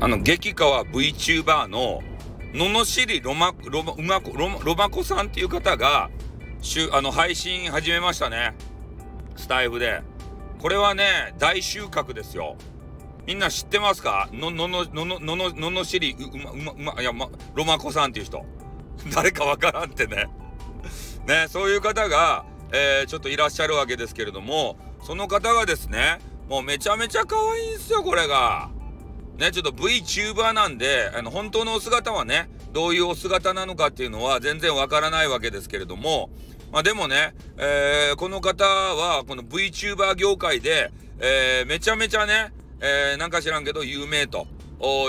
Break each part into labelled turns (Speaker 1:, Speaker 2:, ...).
Speaker 1: あの、激川 VTuber の、ののしりロマ、ロマ、うまこ、ロマ、コさんっていう方が、しゅ、あの、配信始めましたね。スタイフで。これはね、大収穫ですよ。みんな知ってますか？の、のの、のの、のの、ののしり、う、うま、うま、いや、ま、ロマコさんっていう人。誰かわからんってね。ね、そういう方が、えー、ちょっといらっしゃるわけですけれども、その方がですね、もうめちゃめちゃ可愛いんですよ、これが。ね、ちょっと VTuber なんで、あの、本当のお姿はね、どういうお姿なのかっていうのは全然わからないわけですけれども、まあでもね、えー、この方は、この VTuber 業界で、えー、めちゃめちゃね、えー、なんか知らんけど有名と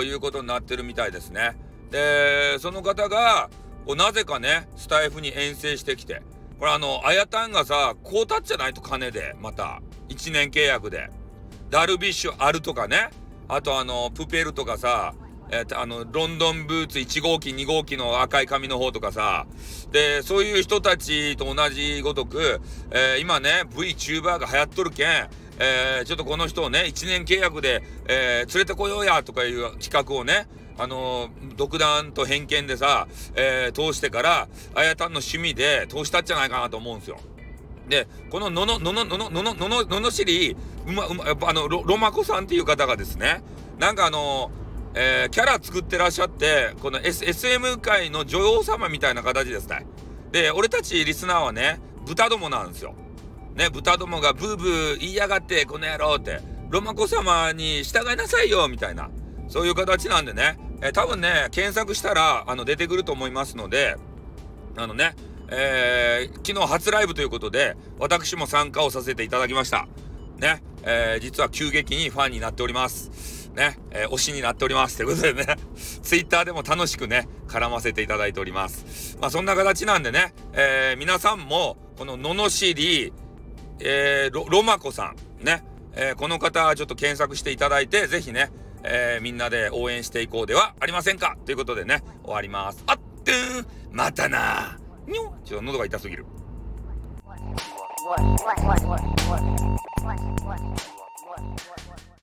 Speaker 1: いうことになってるみたいですね。で、その方が、なぜかね、スタイフに遠征してきて、これあの、あやたんがさ、こうたっちゃないと金で、また、1年契約で。ダルビッシュあるとかね、あとあの、プペルとかさ、えー、あの、ロンドンブーツ1号機、2号機の赤い紙の方とかさ、で、そういう人たちと同じごとく、えー、今ね、VTuber が流行っとるけん、えー、ちょっとこの人をね、1年契約で、え連れてこようや、とかいう企画をね、あの独断と偏見でさ、え通してから、あやたんの趣味で通したんじゃないかなと思うんですよ。で、こののの、のの、のの、のの、のの、ののしり、うま、うま、やっぱあの、ロ、ロマコさんっていう方がですね、なんかあのえー、キャラ作ってらっしゃって、この、S、SM 界の女王様みたいな形ですね。で、俺たちリスナーはね、豚どもなんですよ。ね、豚どもがブーブー言いやがって、この野郎って、ロマコ様に従いなさいよ、みたいな。そういう形なんでね、えー、多分ね、検索したら、あの、出てくると思いますので、あのね、えー、昨日初ライブということで、私も参加をさせていただきました。ね、えー、実は急激にファンになっております。ね、えー、推しになっております。ということでね、ツイッターでも楽しくね、絡ませていただいております。まあそんな形なんでね、えー、皆さんも、このののしり、えー、ロロマコさん、ね、えー、この方ちょっと検索していただいて、ぜひね、えー、みんなで応援していこうではありませんかということでね、終わります。あっとーまたなにょちょっと喉が痛すぎる。